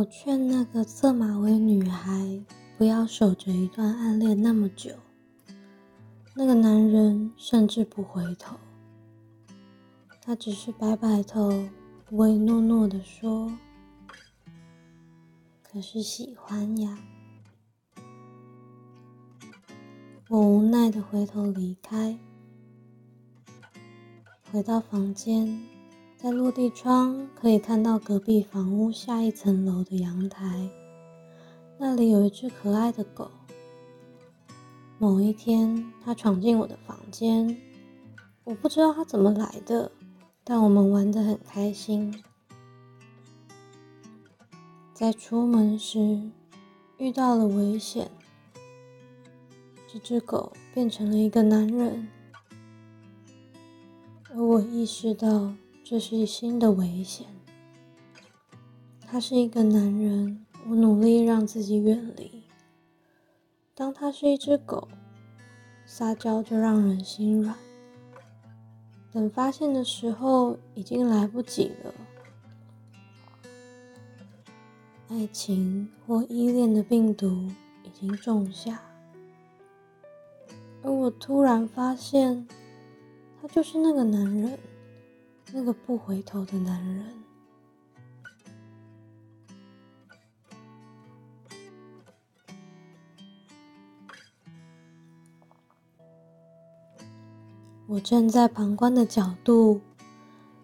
我劝那个色马尾女孩不要守着一段暗恋那么久。那个男人甚至不回头，他只是摆摆头，唯诺诺的说：“可是喜欢呀。”我无奈的回头离开，回到房间，落地窗可以看到隔壁房屋下一层楼的阳台，那里有一只可爱的狗。某一天，它闯进我的房间，我不知道它怎么来的，但我们玩得很开心。在出门时遇到了危险，这只狗变成了一个男人，而我意识到这是新的危险。他是一个男人，我努力让自己远离。当他是一只狗，撒娇就让人心软。等发现的时候，已经来不及了。爱情或依恋的病毒已经种下，而我突然发现，他就是那个男人，那个不回头的男人。我站在旁观的角度，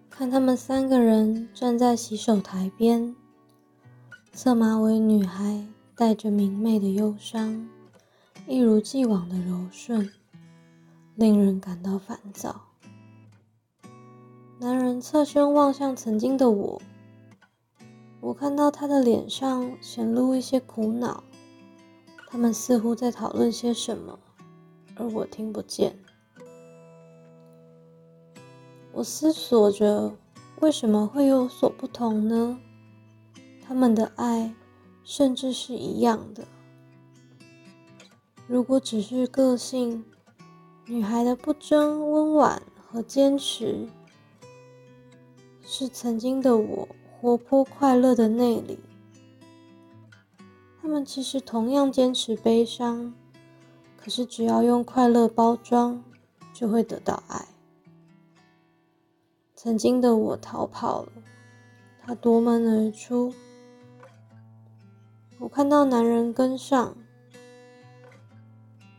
看他们三个人站在洗手台边。侧马尾女孩带着明媚的忧伤，一如既往的柔顺，令人感到烦躁。男人侧身望向曾经的我，我看到他的脸上显露一些苦恼。他们似乎在讨论些什么，而我听不见。我思索着，为什么会有所不同呢？他们的爱甚至是一样的。如果只是个性，女孩的不争、温婉和坚持，是曾经的我活泼快乐的内里。他们其实同样坚持悲伤，可是只要用快乐包装，就会得到爱。曾经的我逃跑了，他夺门而出。我看到男人跟上，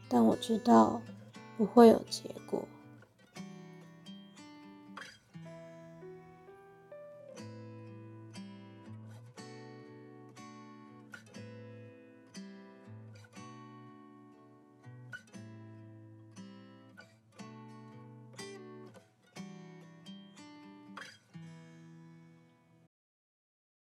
但我知道不会有结果。